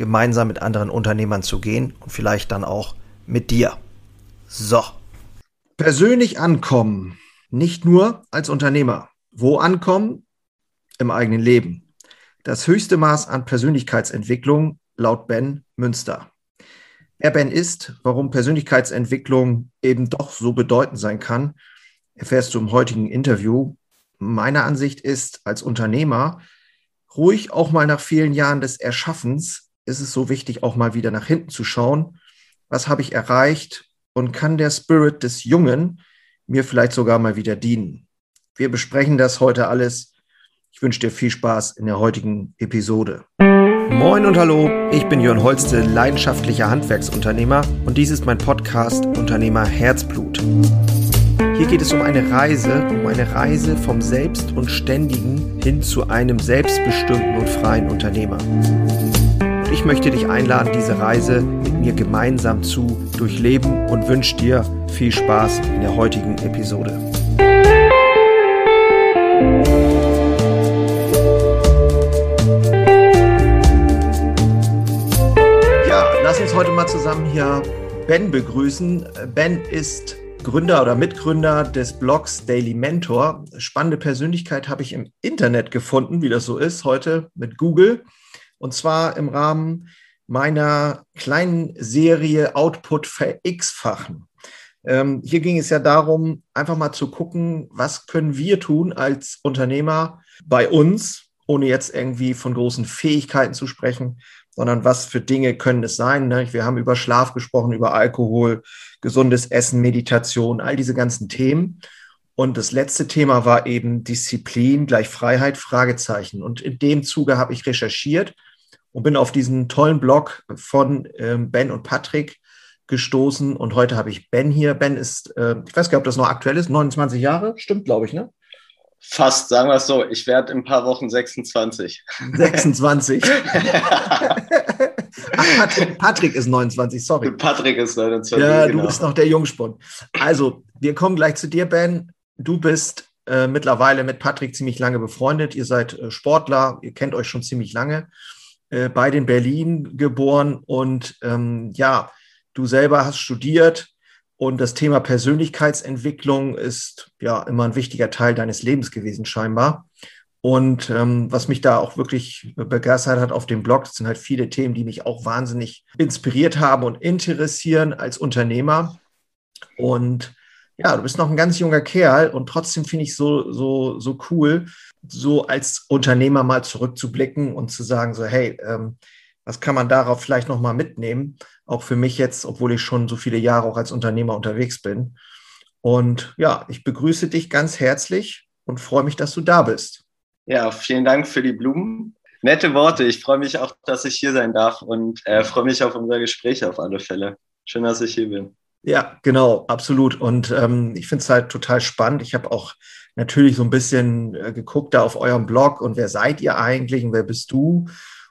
gemeinsam mit anderen Unternehmern zu gehen und vielleicht dann auch mit dir. So. Persönlich ankommen, nicht nur als Unternehmer. Wo ankommen? Im eigenen Leben. Das höchste Maß an Persönlichkeitsentwicklung laut Ben Münster. Wer Ben ist, warum Persönlichkeitsentwicklung eben doch so bedeutend sein kann, erfährst du im heutigen Interview. Meine Ansicht ist, als Unternehmer ruhig auch mal nach vielen Jahren des Erschaffens ist es so wichtig, auch mal wieder nach hinten zu schauen. Was habe ich erreicht und kann der Spirit des Jungen mir vielleicht sogar mal wieder dienen? Wir besprechen das heute alles. Ich wünsche dir viel Spaß in der heutigen Episode. Moin und hallo, ich bin Jörn Holste, leidenschaftlicher Handwerksunternehmer und dies ist mein Podcast Unternehmer Herzblut. Hier geht es um eine Reise, um eine Reise vom Selbst und Ständigen hin zu einem selbstbestimmten und freien Unternehmer ich möchte dich einladen, diese Reise mit mir gemeinsam zu durchleben und wünsche dir viel Spaß in der heutigen Episode. Ja, lass uns heute mal zusammen hier Ben begrüßen. Ben ist Gründer oder Mitgründer des Blogs Daily Mentor. Spannende Persönlichkeit habe ich im Internet gefunden, wie das so ist heute mit Google. Und zwar im Rahmen meiner kleinen Serie Output ver-X-fachen. Ähm, hier ging es ja darum, einfach mal zu gucken, was können wir tun als Unternehmer bei uns, ohne jetzt irgendwie von großen Fähigkeiten zu sprechen, sondern was für Dinge können es sein. Ne? Wir haben über Schlaf gesprochen, über Alkohol, gesundes Essen, Meditation, all diese ganzen Themen. Und das letzte Thema war eben Disziplin gleich Freiheit, Fragezeichen. Und in dem Zuge habe ich recherchiert und bin auf diesen tollen Blog von ähm, Ben und Patrick gestoßen. Und heute habe ich Ben hier. Ben ist, äh, ich weiß gar nicht, ob das noch aktuell ist, 29 Jahre, stimmt, glaube ich, ne? Fast, sagen wir es so. Ich werde in ein paar Wochen 26. 26. Ach, Patrick, Patrick, ist 29, sorry. Patrick ist 29. Ja, genau. du bist noch der Jungspund. Also, wir kommen gleich zu dir, Ben. Du bist äh, mittlerweile mit Patrick ziemlich lange befreundet. Ihr seid äh, Sportler, ihr kennt euch schon ziemlich lange. Äh, bei den Berlin geboren und ähm, ja, du selber hast studiert und das Thema Persönlichkeitsentwicklung ist ja immer ein wichtiger Teil deines Lebens gewesen scheinbar. Und ähm, was mich da auch wirklich begeistert hat auf dem Blog, sind halt viele Themen, die mich auch wahnsinnig inspiriert haben und interessieren als Unternehmer. Und ja, du bist noch ein ganz junger Kerl und trotzdem finde ich so, so, so cool, so als Unternehmer mal zurückzublicken und zu sagen, so, hey, ähm, was kann man darauf vielleicht nochmal mitnehmen? Auch für mich jetzt, obwohl ich schon so viele Jahre auch als Unternehmer unterwegs bin. Und ja, ich begrüße dich ganz herzlich und freue mich, dass du da bist. Ja, vielen Dank für die Blumen. Nette Worte. Ich freue mich auch, dass ich hier sein darf und äh, freue mich auf unser Gespräch auf alle Fälle. Schön, dass ich hier bin. Ja, genau, absolut. Und ähm, ich finde es halt total spannend. Ich habe auch natürlich so ein bisschen äh, geguckt da auf eurem Blog und wer seid ihr eigentlich und wer bist du?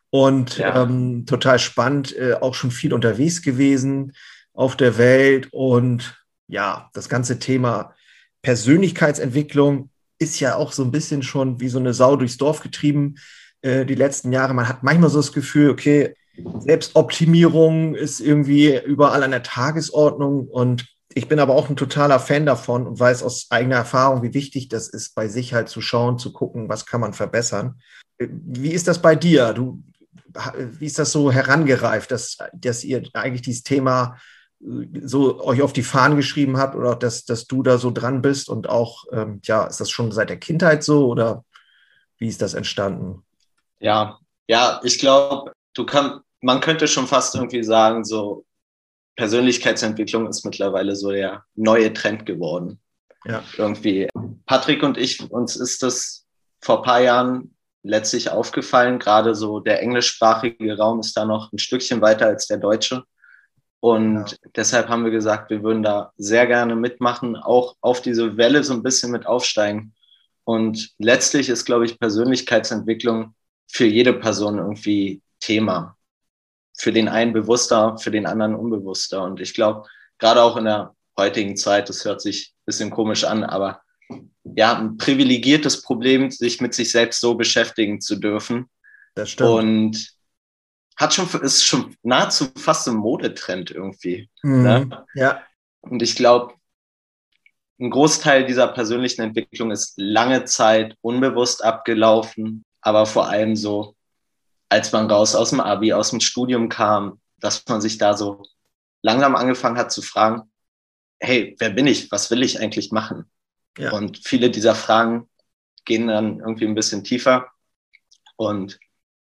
Und ja. ähm, total spannend, äh, auch schon viel unterwegs gewesen auf der Welt. Und ja, das ganze Thema Persönlichkeitsentwicklung ist ja auch so ein bisschen schon wie so eine Sau durchs Dorf getrieben äh, die letzten Jahre. Man hat manchmal so das Gefühl, okay, Selbstoptimierung ist irgendwie überall an der Tagesordnung und ich bin aber auch ein totaler Fan davon und weiß aus eigener Erfahrung, wie wichtig das ist, bei sich halt zu schauen, zu gucken, was kann man verbessern. Wie ist das bei dir? Du, wie ist das so herangereift, dass, dass ihr eigentlich dieses Thema so euch auf die Fahnen geschrieben habt oder dass, dass du da so dran bist und auch, ähm, ja, ist das schon seit der Kindheit so oder wie ist das entstanden? Ja, ja, ich glaube, du kannst, man könnte schon fast irgendwie sagen, so Persönlichkeitsentwicklung ist mittlerweile so der neue Trend geworden. Ja. Irgendwie. Patrick und ich, uns ist das vor ein paar Jahren letztlich aufgefallen. Gerade so der englischsprachige Raum ist da noch ein Stückchen weiter als der deutsche. Und ja. deshalb haben wir gesagt, wir würden da sehr gerne mitmachen, auch auf diese Welle so ein bisschen mit aufsteigen. Und letztlich ist, glaube ich, Persönlichkeitsentwicklung für jede Person irgendwie Thema. Für den einen bewusster, für den anderen unbewusster. Und ich glaube, gerade auch in der heutigen Zeit, das hört sich ein bisschen komisch an, aber ja, ein privilegiertes Problem, sich mit sich selbst so beschäftigen zu dürfen. Das stimmt. Und hat schon, ist schon nahezu fast ein Modetrend irgendwie. Mhm. Ne? Ja. Und ich glaube, ein Großteil dieser persönlichen Entwicklung ist lange Zeit unbewusst abgelaufen, aber vor allem so, als man raus aus dem Abi, aus dem Studium kam, dass man sich da so langsam angefangen hat zu fragen, hey, wer bin ich? Was will ich eigentlich machen? Ja. Und viele dieser Fragen gehen dann irgendwie ein bisschen tiefer. Und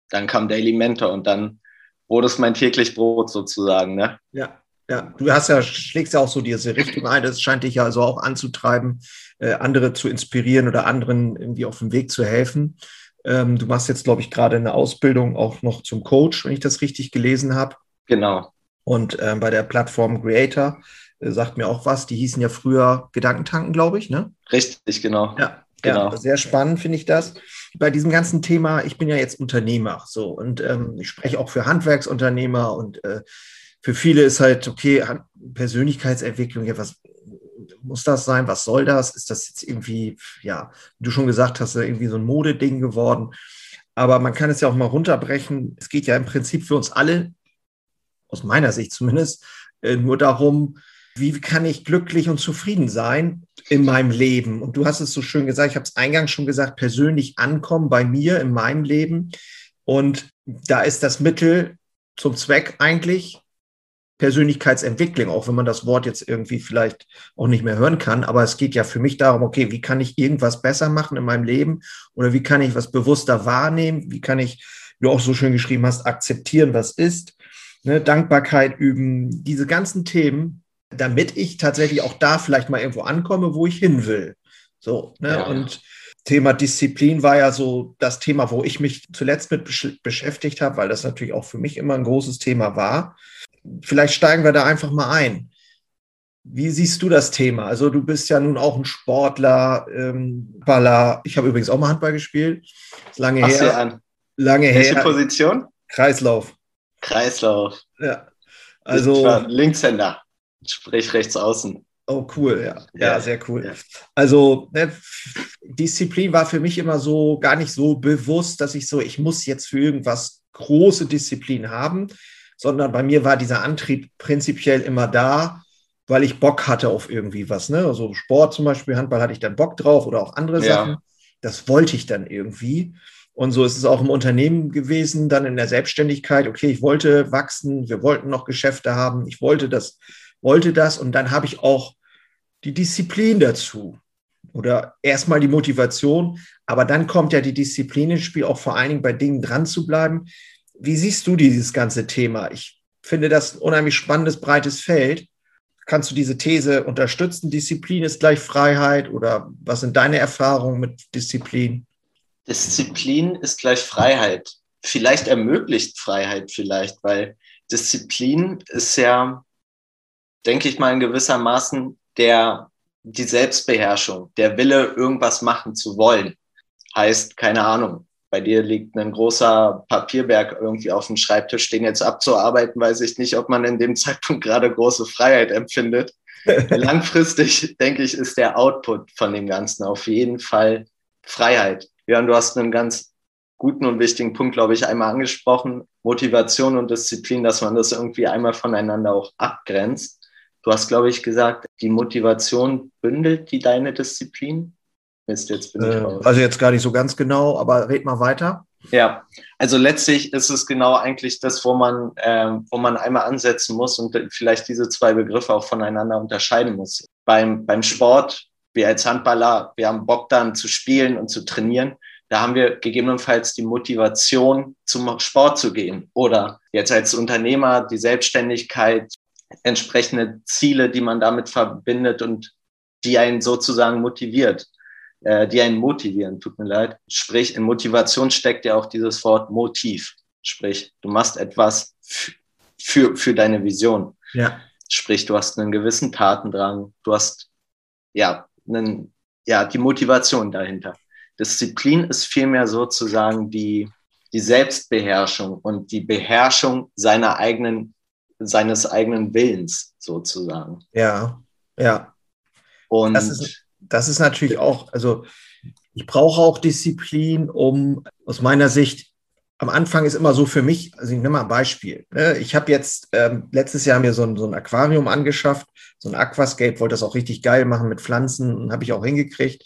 dann kam Daily Mentor und dann wurde es mein täglich Brot sozusagen. Ne? Ja. Ja, du hast ja, schlägst ja auch so diese Richtung ein. Das scheint dich ja also auch anzutreiben, äh, andere zu inspirieren oder anderen irgendwie auf dem Weg zu helfen. Ähm, du machst jetzt, glaube ich, gerade eine Ausbildung auch noch zum Coach, wenn ich das richtig gelesen habe. Genau. Und ähm, bei der Plattform Creator äh, sagt mir auch was. Die hießen ja früher Gedankentanken, glaube ich, ne? Richtig, genau. Ja, genau. Ja, sehr spannend finde ich das. Bei diesem ganzen Thema, ich bin ja jetzt Unternehmer, so und ähm, ich spreche auch für Handwerksunternehmer und äh, für viele ist halt, okay, Persönlichkeitsentwicklung, ja, was muss das sein? Was soll das? Ist das jetzt irgendwie, ja, wie du schon gesagt hast, irgendwie so ein Modeding geworden? Aber man kann es ja auch mal runterbrechen. Es geht ja im Prinzip für uns alle, aus meiner Sicht zumindest, äh, nur darum, wie kann ich glücklich und zufrieden sein in meinem Leben? Und du hast es so schön gesagt, ich habe es eingangs schon gesagt, persönlich ankommen bei mir in meinem Leben. Und da ist das Mittel zum Zweck eigentlich Persönlichkeitsentwicklung, auch wenn man das Wort jetzt irgendwie vielleicht auch nicht mehr hören kann. Aber es geht ja für mich darum, okay, wie kann ich irgendwas besser machen in meinem Leben? Oder wie kann ich was bewusster wahrnehmen? Wie kann ich, wie du auch so schön geschrieben hast, akzeptieren, was ist? Ne, Dankbarkeit üben, diese ganzen Themen, damit ich tatsächlich auch da vielleicht mal irgendwo ankomme, wo ich hin will. So, ne? Ja. Und Thema Disziplin war ja so das Thema, wo ich mich zuletzt mit besch beschäftigt habe, weil das natürlich auch für mich immer ein großes Thema war. Vielleicht steigen wir da einfach mal ein. Wie siehst du das Thema? Also du bist ja nun auch ein Sportler, ähm, Baller. Ich habe übrigens auch mal Handball gespielt. Ist lange Ach, her. An. Lange Welche her. Position? Kreislauf. Kreislauf. Ja. Also Linkshänder. Sprich rechts außen. Oh, cool, ja. Ja, ja sehr cool. Ja. Also, ne, Disziplin war für mich immer so gar nicht so bewusst, dass ich so, ich muss jetzt für irgendwas große Disziplin haben, sondern bei mir war dieser Antrieb prinzipiell immer da, weil ich Bock hatte auf irgendwie was. Ne? Also Sport zum Beispiel, Handball hatte ich dann Bock drauf oder auch andere ja. Sachen. Das wollte ich dann irgendwie. Und so ist es auch im Unternehmen gewesen, dann in der Selbstständigkeit. Okay, ich wollte wachsen, wir wollten noch Geschäfte haben, ich wollte das wollte das und dann habe ich auch die Disziplin dazu oder erstmal die Motivation, aber dann kommt ja die Disziplin ins Spiel, auch vor allen Dingen bei Dingen dran zu bleiben. Wie siehst du dieses ganze Thema? Ich finde das ein unheimlich spannendes, breites Feld. Kannst du diese These unterstützen? Disziplin ist gleich Freiheit oder was sind deine Erfahrungen mit Disziplin? Disziplin ist gleich Freiheit. Vielleicht ermöglicht Freiheit vielleicht, weil Disziplin ist ja denke ich mal, in gewissermaßen der, die Selbstbeherrschung, der Wille, irgendwas machen zu wollen. Heißt, keine Ahnung, bei dir liegt ein großer Papierberg irgendwie auf dem Schreibtisch, den jetzt abzuarbeiten, weiß ich nicht, ob man in dem Zeitpunkt gerade große Freiheit empfindet. Langfristig, denke ich, ist der Output von dem Ganzen auf jeden Fall Freiheit. Ja, und du hast einen ganz guten und wichtigen Punkt, glaube ich, einmal angesprochen. Motivation und Disziplin, dass man das irgendwie einmal voneinander auch abgrenzt. Du hast, glaube ich, gesagt, die Motivation bündelt die deine Disziplin. Mist, jetzt bin ich äh, Also jetzt gar nicht so ganz genau, aber red mal weiter. Ja, also letztlich ist es genau eigentlich das, wo man, äh, wo man einmal ansetzen muss und vielleicht diese zwei Begriffe auch voneinander unterscheiden muss. Beim, beim Sport, wir als Handballer, wir haben Bock dann zu spielen und zu trainieren. Da haben wir gegebenenfalls die Motivation, zum Sport zu gehen. Oder jetzt als Unternehmer die Selbstständigkeit, entsprechende Ziele, die man damit verbindet und die einen sozusagen motiviert. Äh, die einen motivieren, tut mir leid. Sprich, in Motivation steckt ja auch dieses Wort Motiv. Sprich, du machst etwas für, für deine Vision. Ja. Sprich, du hast einen gewissen Tatendrang, du hast ja, einen, ja die Motivation dahinter. Disziplin ist vielmehr sozusagen die, die Selbstbeherrschung und die Beherrschung seiner eigenen, seines eigenen Willens sozusagen. Ja, ja. Und das ist, das ist natürlich auch, also ich brauche auch Disziplin, um aus meiner Sicht am Anfang ist immer so für mich, also ich nehme mal ein Beispiel. Ne? Ich habe jetzt ähm, letztes Jahr mir so ein, so ein Aquarium angeschafft, so ein Aquascape, wollte das auch richtig geil machen mit Pflanzen und habe ich auch hingekriegt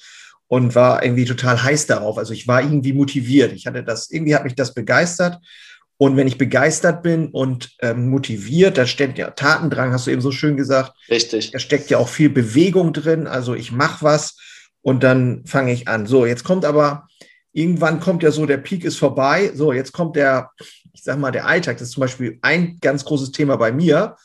und war irgendwie total heiß darauf. Also ich war irgendwie motiviert. Ich hatte das, irgendwie hat mich das begeistert. Und wenn ich begeistert bin und ähm, motiviert, da steckt ja Tatendrang, hast du eben so schön gesagt. Richtig. Da steckt ja auch viel Bewegung drin. Also ich mache was und dann fange ich an. So, jetzt kommt aber irgendwann kommt ja so, der Peak ist vorbei. So, jetzt kommt der, ich sag mal, der Alltag. Das ist zum Beispiel ein ganz großes Thema bei mir.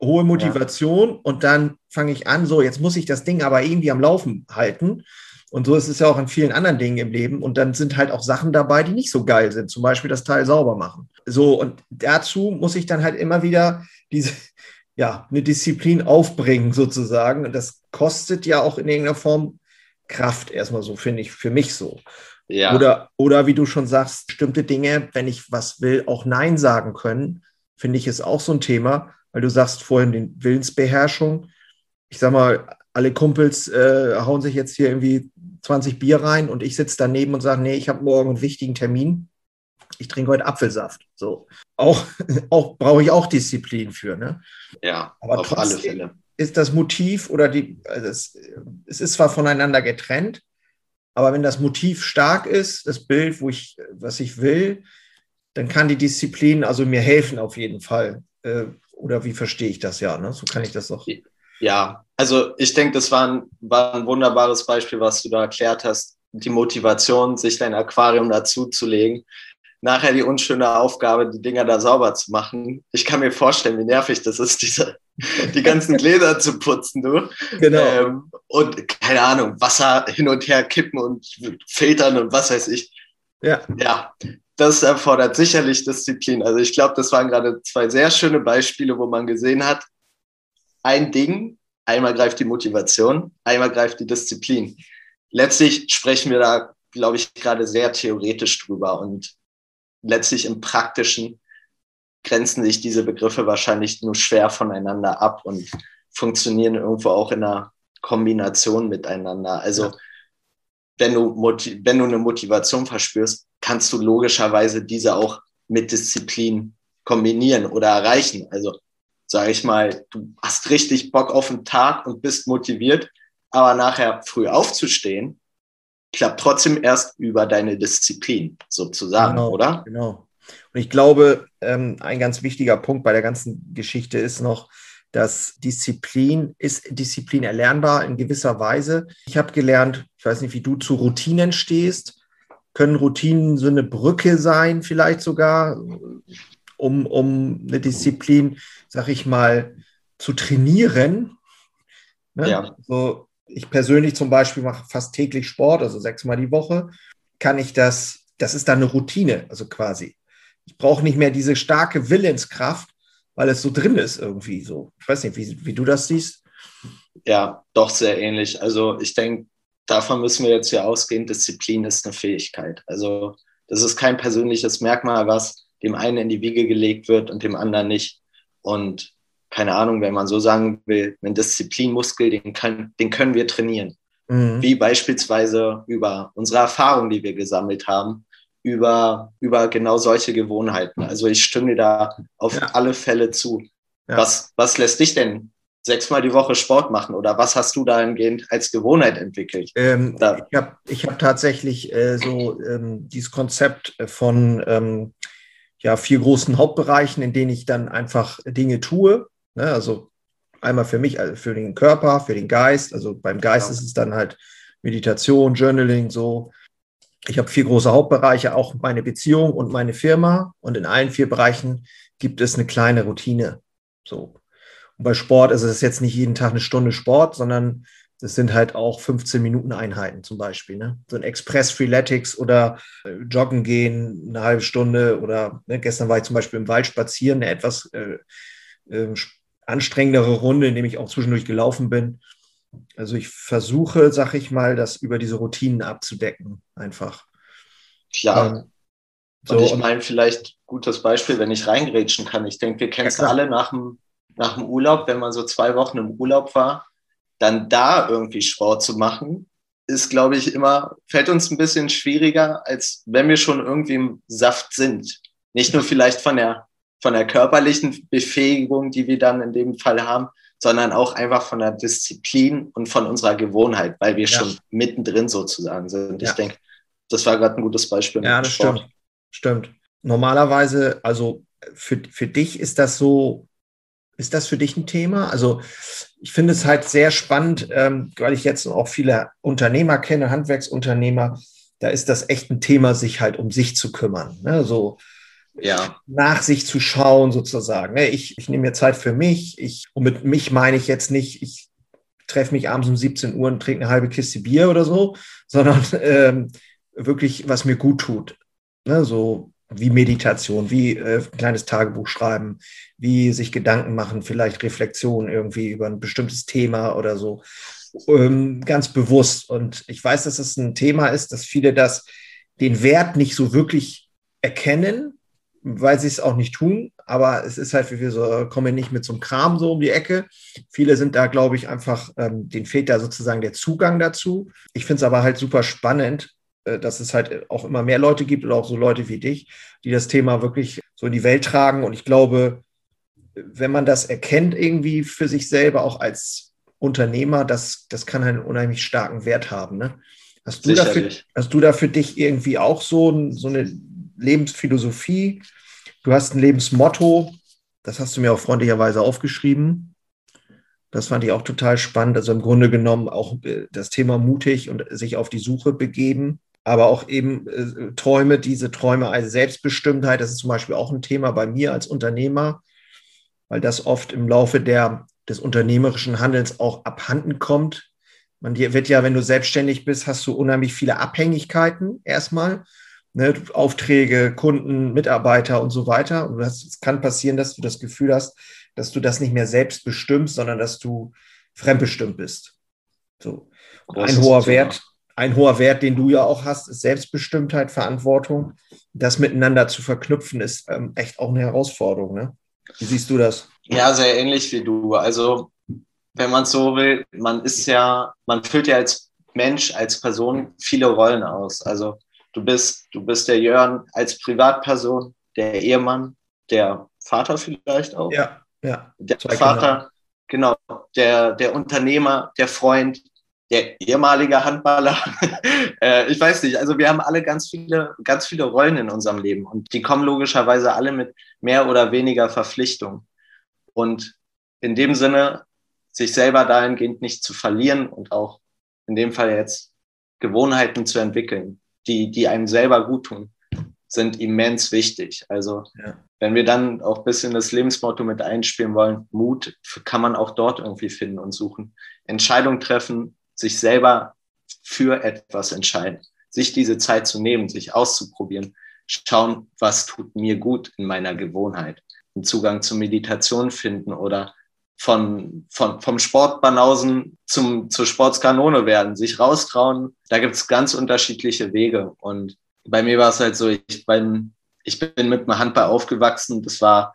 Hohe Motivation ja. und dann fange ich an, so, jetzt muss ich das Ding aber irgendwie am Laufen halten. Und so ist es ja auch an vielen anderen Dingen im Leben. Und dann sind halt auch Sachen dabei, die nicht so geil sind. Zum Beispiel das Teil sauber machen. So, und dazu muss ich dann halt immer wieder diese, ja, eine Disziplin aufbringen, sozusagen. Und das kostet ja auch in irgendeiner Form Kraft, erstmal so, finde ich, für mich so. Ja. Oder, oder wie du schon sagst, bestimmte Dinge, wenn ich was will, auch Nein sagen können, finde ich ist auch so ein Thema, weil du sagst vorhin die Willensbeherrschung. Ich sag mal, alle Kumpels äh, hauen sich jetzt hier irgendwie 20 Bier rein und ich sitze daneben und sage, nee, ich habe morgen einen wichtigen Termin. Ich trinke heute Apfelsaft. So. Auch, auch brauche ich auch Disziplin für. Ne? Ja, aber auf alle Fälle. Ist das Motiv oder die, also es, es ist zwar voneinander getrennt, aber wenn das Motiv stark ist, das Bild, wo ich, was ich will, dann kann die Disziplin also mir helfen auf jeden Fall. Äh, oder wie verstehe ich das ja? Ne? So kann ich das doch. Ja, also ich denke, das war ein, war ein wunderbares Beispiel, was du da erklärt hast. Die Motivation, sich dein Aquarium dazuzulegen nachher die unschöne Aufgabe, die Dinger da sauber zu machen. Ich kann mir vorstellen, wie nervig das ist, diese, die ganzen Gläser zu putzen, du. Genau. Ähm, und keine Ahnung, Wasser hin und her kippen und filtern und was weiß ich. Ja. Ja, das erfordert sicherlich Disziplin. Also ich glaube, das waren gerade zwei sehr schöne Beispiele, wo man gesehen hat, ein Ding, einmal greift die Motivation, einmal greift die Disziplin. Letztlich sprechen wir da, glaube ich, gerade sehr theoretisch drüber und letztlich im Praktischen grenzen sich diese Begriffe wahrscheinlich nur schwer voneinander ab und funktionieren irgendwo auch in einer Kombination miteinander. Also ja. wenn, du wenn du eine Motivation verspürst, kannst du logischerweise diese auch mit Disziplin kombinieren oder erreichen. Also sage ich mal, du hast richtig Bock auf den Tag und bist motiviert, aber nachher früh aufzustehen, klappt trotzdem erst über deine Disziplin sozusagen, genau, oder? Genau. Und ich glaube, ähm, ein ganz wichtiger Punkt bei der ganzen Geschichte ist noch, dass Disziplin ist Disziplin erlernbar in gewisser Weise. Ich habe gelernt, ich weiß nicht, wie du zu Routinen stehst. Können Routinen so eine Brücke sein, vielleicht sogar, um, um eine Disziplin, sag ich mal, zu trainieren? Ne? Ja. So, ich persönlich zum Beispiel mache fast täglich Sport, also sechsmal die Woche, kann ich das, das ist dann eine Routine, also quasi. Ich brauche nicht mehr diese starke Willenskraft, weil es so drin ist irgendwie so. Ich weiß nicht, wie, wie du das siehst. Ja, doch sehr ähnlich. Also ich denke, davon müssen wir jetzt ja ausgehen, Disziplin ist eine Fähigkeit. Also das ist kein persönliches Merkmal, was dem einen in die Wiege gelegt wird und dem anderen nicht. Und keine Ahnung, wenn man so sagen will, einen Disziplinmuskel, den, kann, den können wir trainieren. Mhm. Wie beispielsweise über unsere Erfahrungen, die wir gesammelt haben, über, über genau solche Gewohnheiten. Also ich stimme da auf ja. alle Fälle zu. Ja. Was, was lässt dich denn sechsmal die Woche Sport machen oder was hast du dahingehend als Gewohnheit entwickelt? Ähm, da. Ich habe ich hab tatsächlich äh, so ähm, dieses Konzept von ähm, ja, vier großen Hauptbereichen, in denen ich dann einfach Dinge tue. Ne? Also einmal für mich, also für den Körper, für den Geist. Also beim Geist ja. ist es dann halt Meditation, Journaling, so. Ich habe vier große Hauptbereiche, auch meine Beziehung und meine Firma. Und in allen vier Bereichen gibt es eine kleine Routine. So. Und bei Sport ist es jetzt nicht jeden Tag eine Stunde Sport, sondern Das sind halt auch 15 Minuten Einheiten zum Beispiel. Ne? So ein Express Freeletics oder äh, Joggen gehen, eine halbe Stunde oder ne, gestern war ich zum Beispiel im Wald spazieren, eine etwas äh, äh, anstrengendere Runde, in dem ich auch zwischendurch gelaufen bin. Also ich versuche, sag ich mal, das über diese Routinen abzudecken, einfach. Klar. Ähm, so, und ich meine, vielleicht gutes Beispiel, wenn ich reingrätschen kann. Ich denke, wir kennen es ja, alle nach dem, nach dem Urlaub, wenn man so zwei Wochen im Urlaub war, dann da irgendwie Sport zu machen, ist, glaube ich, immer, fällt uns ein bisschen schwieriger, als wenn wir schon irgendwie im Saft sind. Nicht nur vielleicht von der, von der körperlichen Befähigung, die wir dann in dem Fall haben, sondern auch einfach von der Disziplin und von unserer Gewohnheit, weil wir ja. schon mittendrin sozusagen sind. Ja. Ich denke, das war gerade ein gutes Beispiel. Ja, das Sport. stimmt. Stimmt. Normalerweise, also für, für dich ist das so, ist das für dich ein Thema? Also ich finde es halt sehr spannend, ähm, weil ich jetzt auch viele Unternehmer kenne, Handwerksunternehmer, da ist das echt ein Thema, sich halt um sich zu kümmern. Ne? So ja. nach sich zu schauen, sozusagen. Ne? Ich, ich nehme mir Zeit für mich. Ich, und mit mich meine ich jetzt nicht, ich treffe mich abends um 17 Uhr und trinke eine halbe Kiste Bier oder so, sondern ähm, wirklich, was mir gut tut. Ne? So wie Meditation, wie äh, kleines Tagebuch schreiben, wie sich Gedanken machen, vielleicht Reflexion irgendwie über ein bestimmtes Thema oder so. Ähm, ganz bewusst. Und ich weiß, dass es ein Thema ist, dass viele das, den Wert nicht so wirklich erkennen, weil sie es auch nicht tun. Aber es ist halt, wie wir so, kommen nicht mit so einem Kram so um die Ecke. Viele sind da, glaube ich, einfach, ähm, denen fehlt da sozusagen der Zugang dazu. Ich finde es aber halt super spannend, äh, dass es halt auch immer mehr Leute gibt oder auch so Leute wie dich, die das Thema wirklich so in die Welt tragen. Und ich glaube, wenn man das erkennt irgendwie für sich selber, auch als Unternehmer, das, das kann einen unheimlich starken Wert haben. Ne? Hast, du dafür, hast du da für dich irgendwie auch so, so eine Lebensphilosophie? Du hast ein Lebensmotto, das hast du mir auch freundlicherweise aufgeschrieben. Das fand ich auch total spannend. Also im Grunde genommen auch äh, das Thema mutig und sich auf die Suche begeben aber auch eben äh, Träume, diese Träume als Selbstbestimmtheit, das ist zum Beispiel auch ein Thema bei mir als Unternehmer, weil das oft im Laufe der, des unternehmerischen Handelns auch abhanden kommt. Man wird ja, wenn du selbstständig bist, hast du unheimlich viele Abhängigkeiten erstmal. Ne, Aufträge, Kunden, Mitarbeiter und so weiter. Und es kann passieren, dass du das Gefühl hast, dass du das nicht mehr selbst bestimmst, sondern dass du fremdbestimmt bist. So. ein hoher Wert, ein hoher Wert, den du ja auch hast, ist Selbstbestimmtheit, Verantwortung. Das miteinander zu verknüpfen, ist ähm, echt auch eine Herausforderung. Ne? Wie siehst du das? Ja, sehr ähnlich wie du. Also, wenn man so will, man ist ja, man füllt ja als Mensch, als Person viele Rollen aus. Also, du bist, du bist der Jörn als Privatperson, der Ehemann, der Vater vielleicht auch. Ja, ja. Der Vater, Kinder. genau, der, der Unternehmer, der Freund, der ehemalige Handballer. äh, ich weiß nicht, also wir haben alle ganz viele, ganz viele Rollen in unserem Leben und die kommen logischerweise alle mit mehr oder weniger Verpflichtung. Und in dem Sinne, sich selber dahingehend nicht zu verlieren und auch in dem Fall jetzt Gewohnheiten zu entwickeln, die, die einem selber gut tun, sind immens wichtig. Also ja. wenn wir dann auch ein bisschen das Lebensmotto mit einspielen wollen, Mut kann man auch dort irgendwie finden und suchen. Entscheidung treffen, sich selber für etwas entscheiden, sich diese Zeit zu nehmen, sich auszuprobieren, schauen, was tut mir gut in meiner Gewohnheit, einen Zugang zur Meditation finden oder von, von, vom Sportbanausen zum, zur Sportskanone werden, sich raustrauen. Da gibt es ganz unterschiedliche Wege. Und bei mir war es halt so, ich bin, ich bin mit dem Handball aufgewachsen. Das war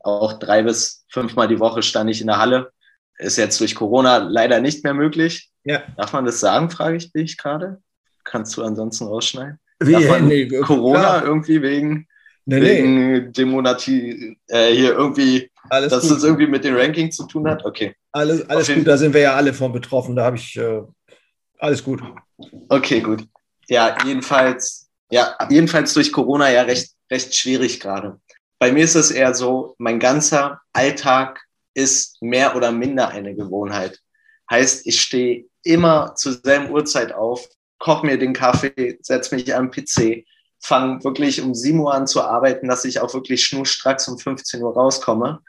auch drei bis fünfmal die Woche stand ich in der Halle. Ist jetzt durch Corona leider nicht mehr möglich. Ja. Darf man das sagen, frage ich dich gerade? Kannst du ansonsten rausschneiden? Wie, Darf man nee, Corona klar. irgendwie wegen, nee, wegen nee. Demonati äh, hier irgendwie, alles dass gut. das irgendwie mit dem Ranking zu tun hat? Okay. Alles, alles gut, da sind wir ja alle von betroffen, da habe ich äh, alles gut. Okay, gut. Ja, jedenfalls, ja, jedenfalls durch Corona ja recht, recht schwierig gerade. Bei mir ist es eher so, mein ganzer Alltag ist mehr oder minder eine Gewohnheit. Heißt, ich stehe immer zur selben Uhrzeit auf, koche mir den Kaffee, setze mich am PC, fange wirklich um 7 Uhr an zu arbeiten, dass ich auch wirklich schnurstracks um 15 Uhr rauskomme.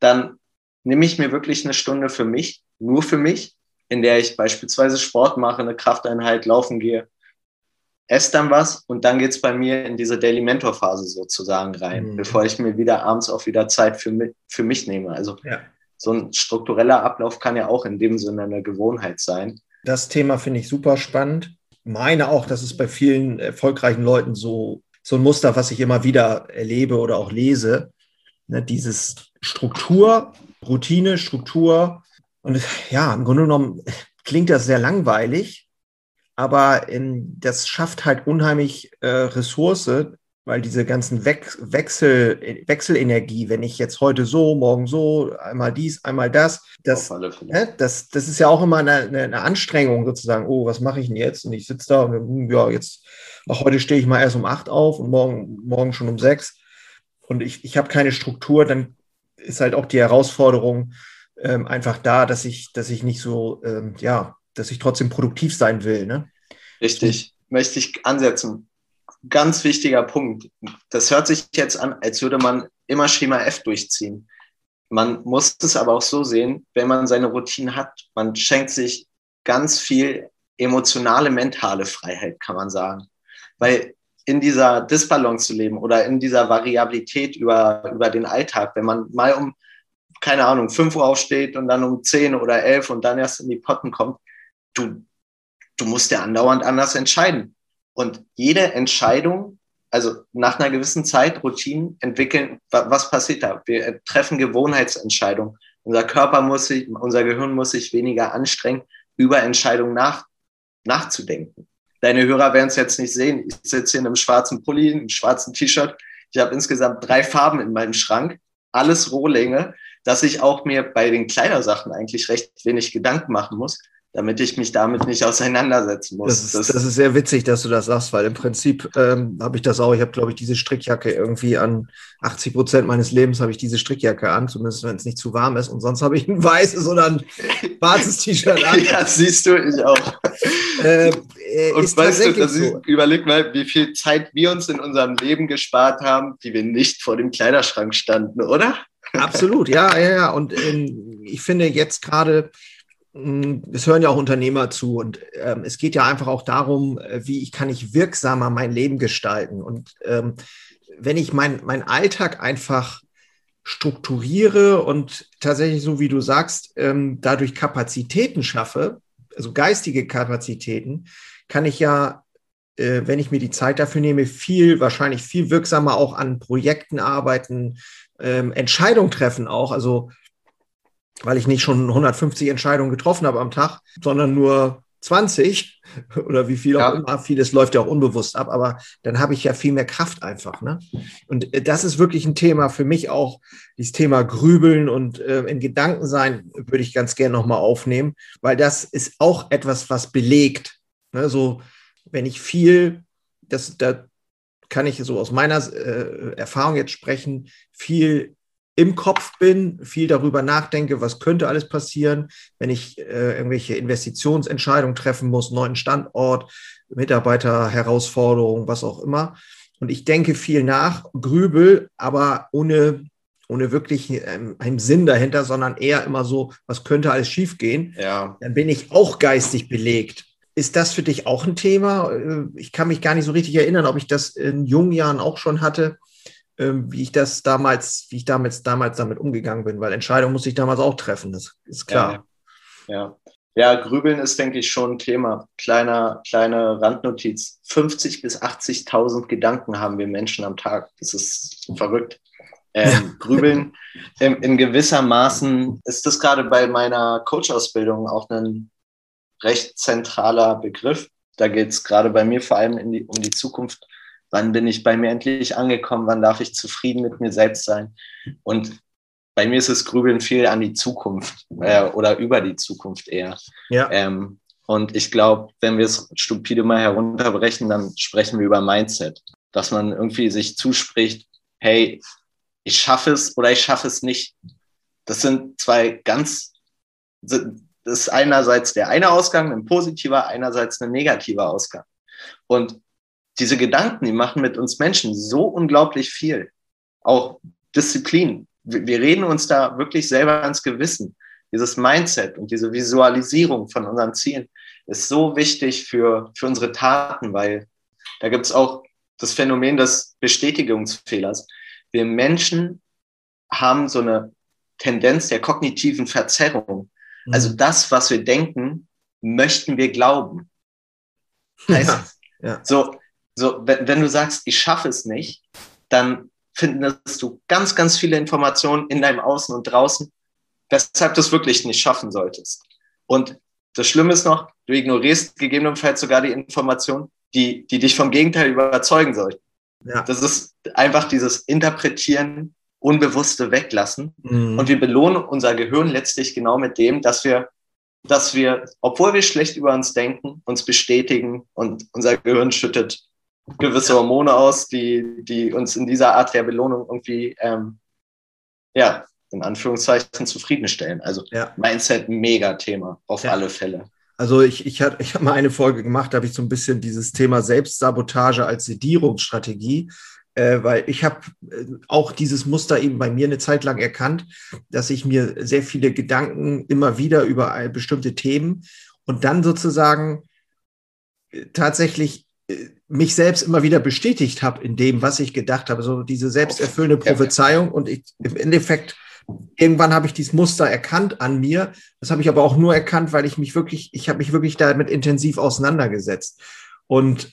Dann nehme ich mir wirklich eine Stunde für mich, nur für mich, in der ich beispielsweise Sport mache, eine Krafteinheit, laufen gehe, esse dann was und dann geht's bei mir in diese Daily Mentor Phase sozusagen rein, mhm. bevor ich mir wieder abends auch wieder Zeit für mich, für mich nehme. Also ja. so ein struktureller Ablauf kann ja auch in dem Sinne eine Gewohnheit sein. Das Thema finde ich super spannend. Meine auch, dass es bei vielen erfolgreichen Leuten so, so ein Muster, was ich immer wieder erlebe oder auch lese, ne, dieses Struktur, Routine, Struktur. Und ja, im Grunde genommen klingt das sehr langweilig, aber in, das schafft halt unheimlich äh, Ressource, weil diese ganzen We Wechsel, Wechselenergie, wenn ich jetzt heute so, morgen so, einmal dies, einmal das, das, ne, das, das ist ja auch immer eine, eine, Anstrengung sozusagen, oh, was mache ich denn jetzt? Und ich sitze da und hm, ja, jetzt, auch heute stehe ich mal erst um acht auf und morgen, morgen schon um sechs und ich, ich habe keine Struktur, dann ist halt auch die Herausforderung ähm, einfach da, dass ich, dass ich nicht so, ähm, ja, dass ich trotzdem produktiv sein will. Ne? Richtig, möchte ich ansetzen. Ganz wichtiger Punkt. Das hört sich jetzt an, als würde man immer Schema F durchziehen. Man muss es aber auch so sehen, wenn man seine Routine hat, man schenkt sich ganz viel emotionale, mentale Freiheit, kann man sagen. Weil in dieser Disbalance zu leben oder in dieser Variabilität über, über den Alltag, wenn man mal um, keine Ahnung, 5 Uhr aufsteht und dann um 10 oder 11 und dann erst in die Potten kommt, du, du musst ja andauernd anders entscheiden. Und jede Entscheidung, also nach einer gewissen Zeit Routinen entwickeln, was passiert da? Wir treffen Gewohnheitsentscheidungen. Unser Körper muss sich, unser Gehirn muss sich weniger anstrengen, über Entscheidungen nach, nachzudenken. Deine Hörer werden es jetzt nicht sehen. Ich sitze hier in einem schwarzen Pulli, einem schwarzen T-Shirt. Ich habe insgesamt drei Farben in meinem Schrank, alles Rohlänge, dass ich auch mir bei den Kleidersachen eigentlich recht wenig Gedanken machen muss, damit ich mich damit nicht auseinandersetzen muss. Das ist, das, das ist sehr witzig, dass du das sagst, weil im Prinzip ähm, habe ich das auch. Ich habe, glaube ich, diese Strickjacke irgendwie an 80 Prozent meines Lebens habe ich diese Strickjacke an, zumindest wenn es nicht zu warm ist. Und sonst habe ich ein weißes oder ein schwarzes T-Shirt an. ja, siehst du, ich auch. äh, äh, Und weißt du, das so. überleg mal, wie viel Zeit wir uns in unserem Leben gespart haben, die wir nicht vor dem Kleiderschrank standen, oder? Absolut, ja, ja, ja. Und ähm, ich finde jetzt gerade, es hören ja auch Unternehmer zu und ähm, es geht ja einfach auch darum, äh, wie ich kann ich wirksamer mein Leben gestalten. Und ähm, wenn ich mein, mein Alltag einfach strukturiere und tatsächlich, so wie du sagst, ähm, dadurch Kapazitäten schaffe, also geistige Kapazitäten, kann ich ja, äh, wenn ich mir die Zeit dafür nehme, viel, wahrscheinlich viel wirksamer auch an Projekten arbeiten, ähm, Entscheidungen treffen auch. Also weil ich nicht schon 150 Entscheidungen getroffen habe am Tag, sondern nur 20 oder wie viel auch ja. immer. Vieles läuft ja auch unbewusst ab, aber dann habe ich ja viel mehr Kraft einfach. Ne? Und äh, das ist wirklich ein Thema für mich auch, dieses Thema Grübeln und äh, in Gedanken sein, würde ich ganz gerne nochmal aufnehmen, weil das ist auch etwas, was belegt. Ne? So, wenn ich viel, das, da kann ich so aus meiner äh, Erfahrung jetzt sprechen, viel im Kopf bin, viel darüber nachdenke, was könnte alles passieren, wenn ich äh, irgendwelche Investitionsentscheidungen treffen muss, neuen Standort, Mitarbeiterherausforderungen, was auch immer. Und ich denke viel nach, grübel, aber ohne, ohne wirklich ähm, einen Sinn dahinter, sondern eher immer so, was könnte alles schiefgehen. Ja. Dann bin ich auch geistig belegt. Ist das für dich auch ein Thema? Äh, ich kann mich gar nicht so richtig erinnern, ob ich das in jungen Jahren auch schon hatte wie ich das damals, wie ich damals, damals damit umgegangen bin, weil Entscheidungen muss ich damals auch treffen, das ist klar. Ja, ja. ja Grübeln ist, denke ich, schon ein Thema. Kleiner, kleine Randnotiz. 50.000 bis 80.000 Gedanken haben wir Menschen am Tag. Das ist verrückt. Ähm, Grübeln in, in gewisser Maßen ist das gerade bei meiner Coach-Ausbildung auch ein recht zentraler Begriff. Da geht es gerade bei mir vor allem die, um die Zukunft Wann bin ich bei mir endlich angekommen? Wann darf ich zufrieden mit mir selbst sein? Und bei mir ist es Grübeln viel an die Zukunft äh, oder über die Zukunft eher. Ja. Ähm, und ich glaube, wenn wir es stupide mal herunterbrechen, dann sprechen wir über Mindset. Dass man irgendwie sich zuspricht, hey, ich schaffe es oder ich schaffe es nicht. Das sind zwei ganz, das ist einerseits der eine Ausgang, ein positiver, einerseits ein negativer Ausgang. Und diese Gedanken, die machen mit uns Menschen so unglaublich viel. Auch Disziplin. Wir reden uns da wirklich selber ans Gewissen. dieses Mindset und diese Visualisierung von unseren Zielen ist so wichtig für, für unsere Taten, weil da gibt es auch das Phänomen des Bestätigungsfehlers. Wir Menschen haben so eine Tendenz der kognitiven Verzerrung. Mhm. Also das, was wir denken, möchten wir glauben. Heißt, ja, ja. so, so wenn, wenn du sagst, ich schaffe es nicht, dann findest du ganz, ganz viele Informationen in deinem Außen und draußen, weshalb du es wirklich nicht schaffen solltest. Und das Schlimme ist noch, du ignorierst gegebenenfalls sogar die Informationen, die, die dich vom Gegenteil überzeugen sollten. Ja. Das ist einfach dieses Interpretieren, Unbewusste weglassen. Mhm. Und wir belohnen unser Gehirn letztlich genau mit dem, dass wir, dass wir, obwohl wir schlecht über uns denken, uns bestätigen und unser Gehirn schüttet gewisse Hormone aus, die, die uns in dieser Art der Belohnung irgendwie, ähm, ja, in Anführungszeichen zufriedenstellen. Also ja. Mindset, mega Thema, auf ja. alle Fälle. Also ich, ich, hatte, ich habe mal eine Folge gemacht, da habe ich so ein bisschen dieses Thema Selbstsabotage als Sedierungsstrategie, äh, weil ich habe äh, auch dieses Muster eben bei mir eine Zeit lang erkannt, dass ich mir sehr viele Gedanken immer wieder über bestimmte Themen und dann sozusagen äh, tatsächlich mich selbst immer wieder bestätigt habe in dem, was ich gedacht habe. So diese selbsterfüllende Prophezeiung und ich im Endeffekt irgendwann habe ich dieses Muster erkannt an mir. Das habe ich aber auch nur erkannt, weil ich mich wirklich, ich habe mich wirklich damit intensiv auseinandergesetzt. Und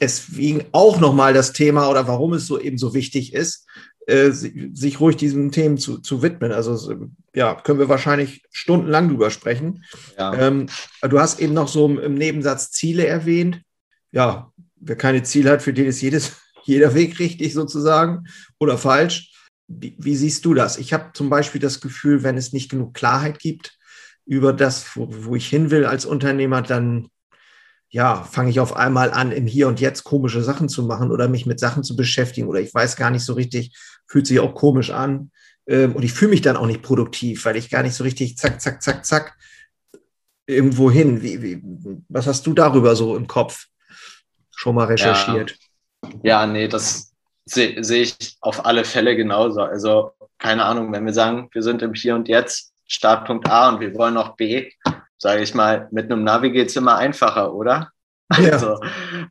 deswegen auch nochmal das Thema oder warum es so eben so wichtig ist, äh, sich ruhig diesen Themen zu, zu widmen. Also ja, können wir wahrscheinlich stundenlang drüber sprechen. Ja. Ähm, du hast eben noch so im Nebensatz Ziele erwähnt. Ja, wer keine Ziele hat, für den ist jedes, jeder Weg richtig sozusagen oder falsch. Wie, wie siehst du das? Ich habe zum Beispiel das Gefühl, wenn es nicht genug Klarheit gibt über das, wo, wo ich hin will als Unternehmer, dann ja, fange ich auf einmal an, im Hier und Jetzt komische Sachen zu machen oder mich mit Sachen zu beschäftigen oder ich weiß gar nicht so richtig, fühlt sich auch komisch an. Ähm, und ich fühle mich dann auch nicht produktiv, weil ich gar nicht so richtig zack, zack, zack, zack irgendwo hin. Wie, wie, was hast du darüber so im Kopf schon mal recherchiert? Ja, ja nee, das, sehe seh ich auf alle Fälle genauso. Also keine Ahnung, wenn wir sagen, wir sind im Hier und Jetzt, Startpunkt A und wir wollen noch B, sage ich mal, mit einem Navi geht es immer einfacher, oder? Ja. Also,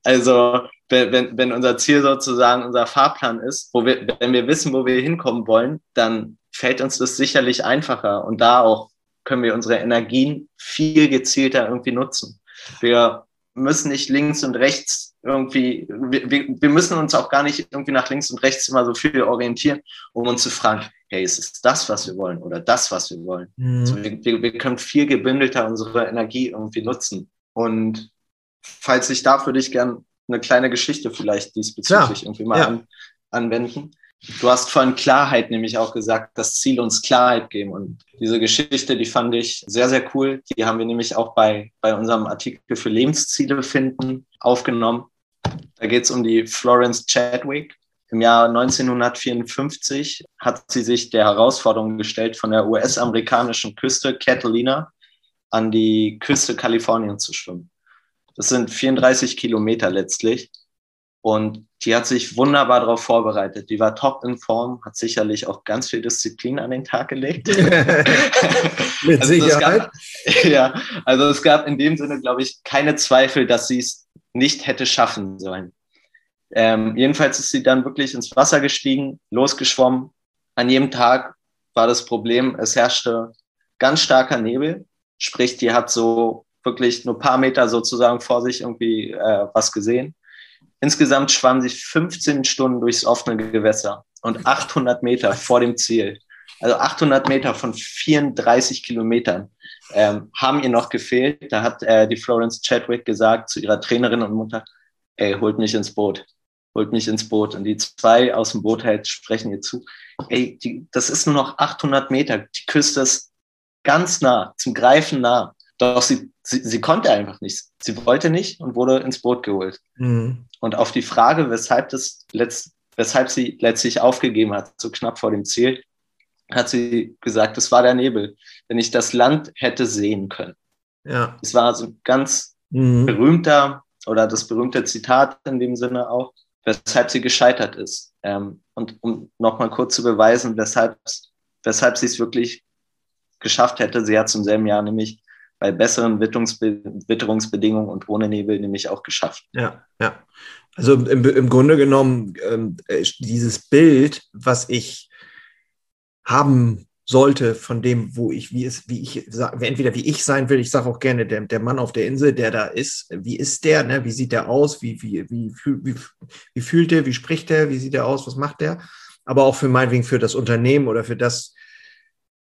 also wenn, wenn unser Ziel sozusagen unser Fahrplan ist, wo wir, wenn wir wissen, wo wir hinkommen wollen, dann fällt uns das sicherlich einfacher. Und da auch können wir unsere Energien viel gezielter irgendwie nutzen. Wir müssen nicht links und rechts irgendwie, wir, wir müssen uns auch gar nicht irgendwie nach links und rechts immer so viel orientieren, um uns zu fragen, hey, ist es das, was wir wollen oder das, was wir wollen? Mhm. Also wir, wir, können viel gebündelter unsere Energie irgendwie nutzen. Und falls ich darf, würde ich gerne eine kleine Geschichte vielleicht diesbezüglich ja. irgendwie mal ja. an, anwenden. Du hast vorhin Klarheit nämlich auch gesagt, das Ziel uns Klarheit geben. Und diese Geschichte, die fand ich sehr, sehr cool. Die haben wir nämlich auch bei, bei unserem Artikel für Lebensziele finden aufgenommen. Da geht es um die Florence Chadwick. Im Jahr 1954 hat sie sich der Herausforderung gestellt, von der US-amerikanischen Küste Catalina an die Küste Kalifornien zu schwimmen. Das sind 34 Kilometer letztlich. Und die hat sich wunderbar darauf vorbereitet. Die war top in Form, hat sicherlich auch ganz viel Disziplin an den Tag gelegt. Mit also Sicherheit. Gab, ja, also es gab in dem Sinne, glaube ich, keine Zweifel, dass sie es nicht hätte schaffen sollen. Ähm, jedenfalls ist sie dann wirklich ins Wasser gestiegen, losgeschwommen. An jedem Tag war das Problem, es herrschte ganz starker Nebel, sprich, die hat so wirklich nur ein paar Meter sozusagen vor sich irgendwie äh, was gesehen. Insgesamt schwamm sie 15 Stunden durchs offene Gewässer und 800 Meter vor dem Ziel. Also 800 Meter von 34 Kilometern ähm, haben ihr noch gefehlt. Da hat äh, die Florence Chadwick gesagt zu ihrer Trainerin und Mutter, ey, holt mich ins Boot, holt mich ins Boot. Und die zwei aus dem Boot halt sprechen ihr zu, ey, die, das ist nur noch 800 Meter. Die Küste ist ganz nah, zum Greifen nah. Doch sie, sie, sie konnte einfach nicht. Sie wollte nicht und wurde ins Boot geholt. Mhm. Und auf die Frage, weshalb, das letzt, weshalb sie letztlich aufgegeben hat, so knapp vor dem Ziel, hat sie gesagt, es war der Nebel, wenn ich das Land hätte sehen können. Ja. Es war so ein ganz mhm. berühmter oder das berühmte Zitat in dem Sinne auch, weshalb sie gescheitert ist. Ähm, und um nochmal kurz zu beweisen, weshalb, weshalb sie es wirklich geschafft hätte. Sie hat zum selben Jahr nämlich bei besseren Witterungsbedingungen und ohne Nebel nämlich auch geschafft. Ja, ja. Also im, im Grunde genommen, ähm, äh, dieses Bild, was ich haben sollte von dem, wo ich, wie es, wie ich, entweder wie ich sein will, ich sage auch gerne, der, der Mann auf der Insel, der da ist, wie ist der, ne? wie sieht der aus, wie, wie, wie, wie, wie fühlt der, wie spricht der, wie sieht der aus, was macht der, aber auch für meinetwegen für das Unternehmen oder für das,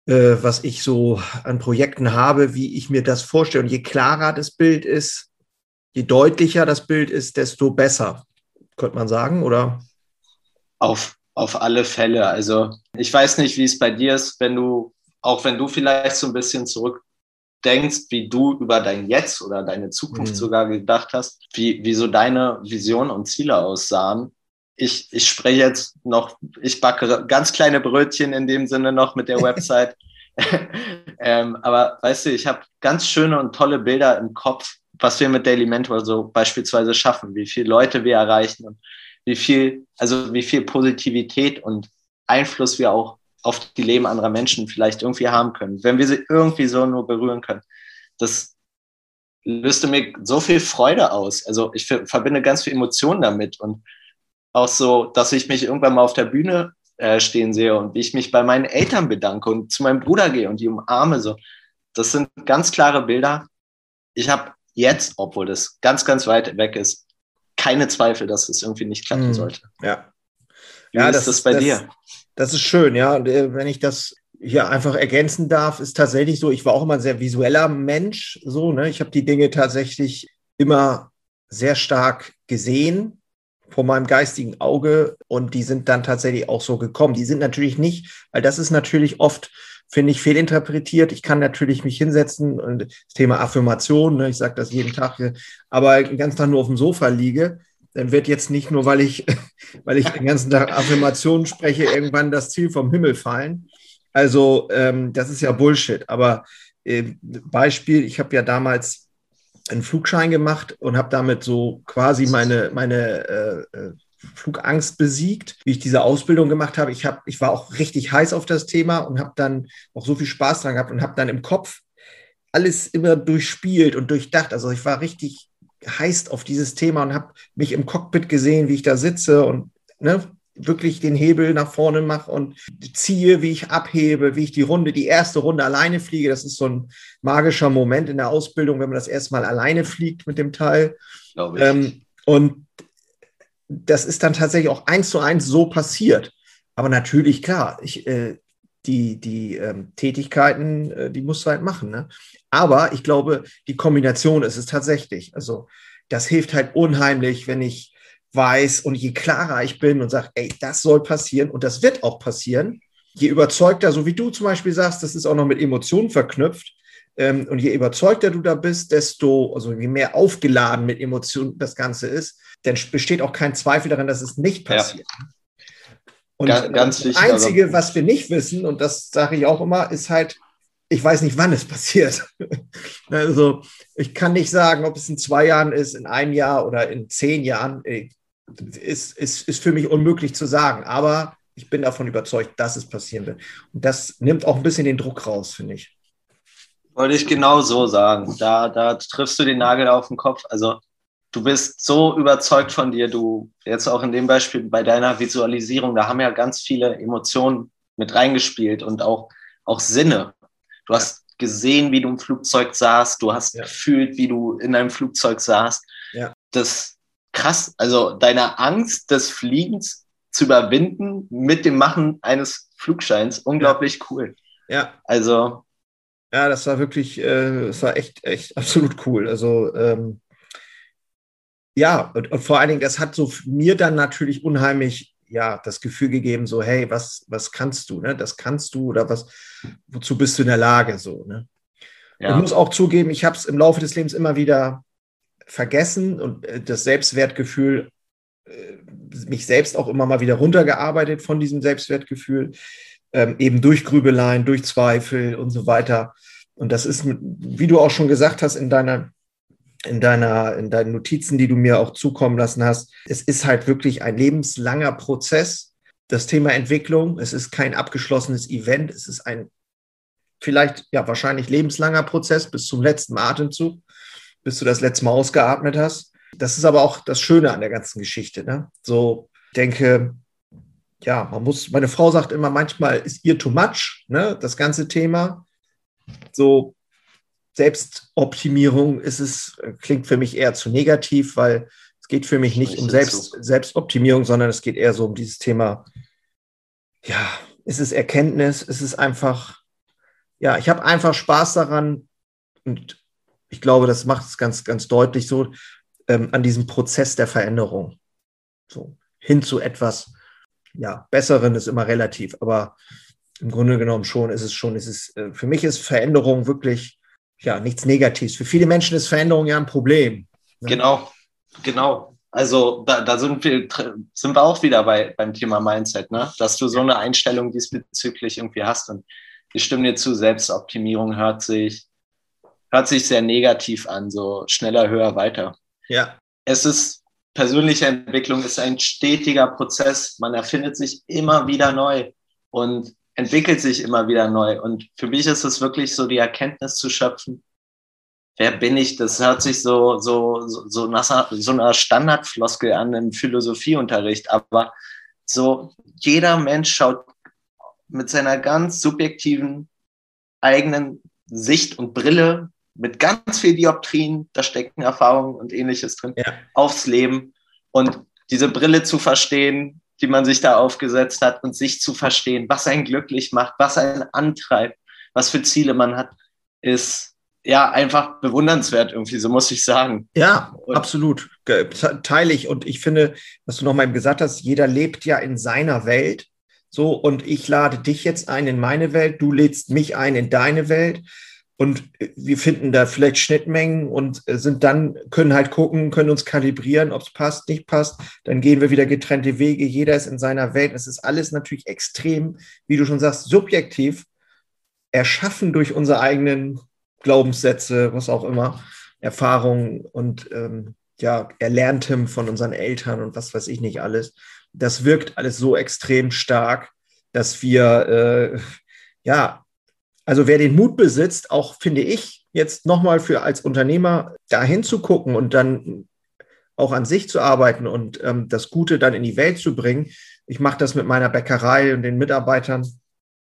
äh, was ich so an Projekten habe, wie ich mir das vorstelle. Und je klarer das Bild ist, je deutlicher das Bild ist, desto besser, könnte man sagen, oder? Auf auf alle Fälle. Also ich weiß nicht, wie es bei dir ist, wenn du, auch wenn du vielleicht so ein bisschen zurückdenkst, wie du über dein Jetzt oder deine Zukunft mhm. sogar gedacht hast, wie, wie so deine Visionen und Ziele aussahen. Ich, ich spreche jetzt noch, ich backe ganz kleine Brötchen in dem Sinne noch mit der Website. ähm, aber weißt du, ich habe ganz schöne und tolle Bilder im Kopf, was wir mit Daily Mentor so beispielsweise schaffen, wie viele Leute wir erreichen und wie viel, also wie viel Positivität und Einfluss wir auch auf die Leben anderer Menschen vielleicht irgendwie haben können, wenn wir sie irgendwie so nur berühren können. Das löste mir so viel Freude aus. Also ich verbinde ganz viel Emotionen damit und auch so, dass ich mich irgendwann mal auf der Bühne äh, stehen sehe und wie ich mich bei meinen Eltern bedanke und zu meinem Bruder gehe und die umarme. So, das sind ganz klare Bilder. Ich habe jetzt, obwohl das ganz, ganz weit weg ist, keine Zweifel, dass es irgendwie nicht klappen mhm. sollte. Ja. Wie ja, ist das, das bei das, dir? Das ist schön, ja. Äh, wenn ich das hier einfach ergänzen darf, ist tatsächlich so, ich war auch immer ein sehr visueller Mensch, so, ne? Ich habe die Dinge tatsächlich immer sehr stark gesehen vor meinem geistigen Auge und die sind dann tatsächlich auch so gekommen. Die sind natürlich nicht, weil das ist natürlich oft finde ich, fehlinterpretiert. Ich kann natürlich mich hinsetzen und das Thema Affirmation, ne, ich sage das jeden Tag, aber den ganzen Tag nur auf dem Sofa liege, dann wird jetzt nicht nur, weil ich, weil ich den ganzen Tag Affirmationen spreche, irgendwann das Ziel vom Himmel fallen. Also ähm, das ist ja Bullshit. Aber äh, Beispiel, ich habe ja damals einen Flugschein gemacht und habe damit so quasi meine, meine äh, äh Flugangst besiegt, wie ich diese Ausbildung gemacht habe. Ich, hab, ich war auch richtig heiß auf das Thema und habe dann auch so viel Spaß dran gehabt und habe dann im Kopf alles immer durchspielt und durchdacht. Also ich war richtig heiß auf dieses Thema und habe mich im Cockpit gesehen, wie ich da sitze und ne, wirklich den Hebel nach vorne mache und ziehe, wie ich abhebe, wie ich die Runde, die erste Runde alleine fliege. Das ist so ein magischer Moment in der Ausbildung, wenn man das erstmal alleine fliegt mit dem Teil. Ähm, und das ist dann tatsächlich auch eins zu eins so passiert. Aber natürlich, klar, ich, äh, die, die ähm, Tätigkeiten, äh, die musst du halt machen. Ne? Aber ich glaube, die Kombination ist es tatsächlich. Also das hilft halt unheimlich, wenn ich weiß und je klarer ich bin und sage, ey, das soll passieren und das wird auch passieren, je überzeugter, so wie du zum Beispiel sagst, das ist auch noch mit Emotionen verknüpft. Ähm, und je überzeugter du da bist, desto, also je mehr aufgeladen mit Emotionen das Ganze ist, dann besteht auch kein Zweifel daran, dass es nicht passiert. Ja. Und ganz, ganz das Einzige, also was wir nicht wissen, und das sage ich auch immer, ist halt, ich weiß nicht, wann es passiert. also ich kann nicht sagen, ob es in zwei Jahren ist, in einem Jahr oder in zehn Jahren. Ist, ist, ist für mich unmöglich zu sagen. Aber ich bin davon überzeugt, dass es passieren wird. Und das nimmt auch ein bisschen den Druck raus, finde ich. Wollte ich genau so sagen. Da, da triffst du den Nagel auf den Kopf. Also du bist so überzeugt von dir, du jetzt auch in dem Beispiel bei deiner Visualisierung, da haben ja ganz viele Emotionen mit reingespielt und auch, auch Sinne. Du hast gesehen, wie du im Flugzeug saßt, du hast ja. gefühlt, wie du in einem Flugzeug saßt. Ja. Das krass, also deine Angst des Fliegens zu überwinden mit dem Machen eines Flugscheins, unglaublich ja. cool. Ja. Also. Ja, das war wirklich, äh, das war echt, echt absolut cool. Also ähm, ja, und, und, vor allen Dingen, das hat so mir dann natürlich unheimlich ja das Gefühl gegeben, so hey, was was kannst du, ne? Das kannst du oder was wozu bist du in der Lage so, ne? Ja. Ich muss auch zugeben, ich habe es im Laufe des Lebens immer wieder vergessen und äh, das Selbstwertgefühl äh, mich selbst auch immer mal wieder runtergearbeitet von diesem Selbstwertgefühl, ähm, eben durch Grübeleien, durch Zweifel und so weiter. Und das ist, wie du auch schon gesagt hast in deiner in deiner, in deinen Notizen, die du mir auch zukommen lassen hast. Es ist halt wirklich ein lebenslanger Prozess. Das Thema Entwicklung, es ist kein abgeschlossenes Event, es ist ein vielleicht, ja, wahrscheinlich lebenslanger Prozess bis zum letzten Atemzug, bis du das letzte Mal ausgeatmet hast. Das ist aber auch das Schöne an der ganzen Geschichte. Ne? So, denke, ja, man muss, meine Frau sagt immer, manchmal ist ihr too much, ne, das ganze Thema. So, Selbstoptimierung ist es, klingt für mich eher zu negativ, weil es geht für mich nicht um Selbst, Selbstoptimierung, sondern es geht eher so um dieses Thema, ja, ist es Erkenntnis, ist es einfach, ja, ich habe einfach Spaß daran und ich glaube, das macht es ganz, ganz deutlich so, ähm, an diesem Prozess der Veränderung. So, hin zu etwas, ja, Besseren ist immer relativ, aber im Grunde genommen schon ist es schon, ist es, äh, für mich ist Veränderung wirklich, ja, nichts Negatives. Für viele Menschen ist Veränderung ja ein Problem. Ne? Genau, genau. Also da, da, sind, wir, sind wir auch wieder bei, beim Thema Mindset, ne? dass du so eine Einstellung diesbezüglich irgendwie hast. Und ich stimme dir zu, Selbstoptimierung hört sich, hört sich sehr negativ an, so schneller, höher, weiter. Ja. Es ist persönliche Entwicklung ist ein stetiger Prozess. Man erfindet sich immer wieder neu und entwickelt sich immer wieder neu. Und für mich ist es wirklich so, die Erkenntnis zu schöpfen. Wer bin ich? Das hört sich so, so, so, so nach so einer Standardfloskel an im Philosophieunterricht. Aber so jeder Mensch schaut mit seiner ganz subjektiven eigenen Sicht und Brille mit ganz viel Dioptrien, da stecken Erfahrungen und ähnliches drin, ja. aufs Leben. Und diese Brille zu verstehen, die man sich da aufgesetzt hat und sich zu verstehen, was einen glücklich macht, was einen antreibt, was für Ziele man hat, ist ja einfach bewundernswert irgendwie, so muss ich sagen. Ja, und absolut. Teile ich. Und ich finde, was du noch mal gesagt hast, jeder lebt ja in seiner Welt. So, und ich lade dich jetzt ein in meine Welt, du lädst mich ein in deine Welt. Und wir finden da vielleicht Schnittmengen und sind dann, können halt gucken, können uns kalibrieren, ob es passt, nicht passt. Dann gehen wir wieder getrennte Wege. Jeder ist in seiner Welt. Es ist alles natürlich extrem, wie du schon sagst, subjektiv erschaffen durch unsere eigenen Glaubenssätze, was auch immer, Erfahrungen und ähm, ja, Erlerntem von unseren Eltern und was weiß ich nicht alles. Das wirkt alles so extrem stark, dass wir äh, ja also wer den Mut besitzt, auch finde ich, jetzt nochmal für als Unternehmer dahin zu gucken und dann auch an sich zu arbeiten und ähm, das Gute dann in die Welt zu bringen. Ich mache das mit meiner Bäckerei und den Mitarbeitern,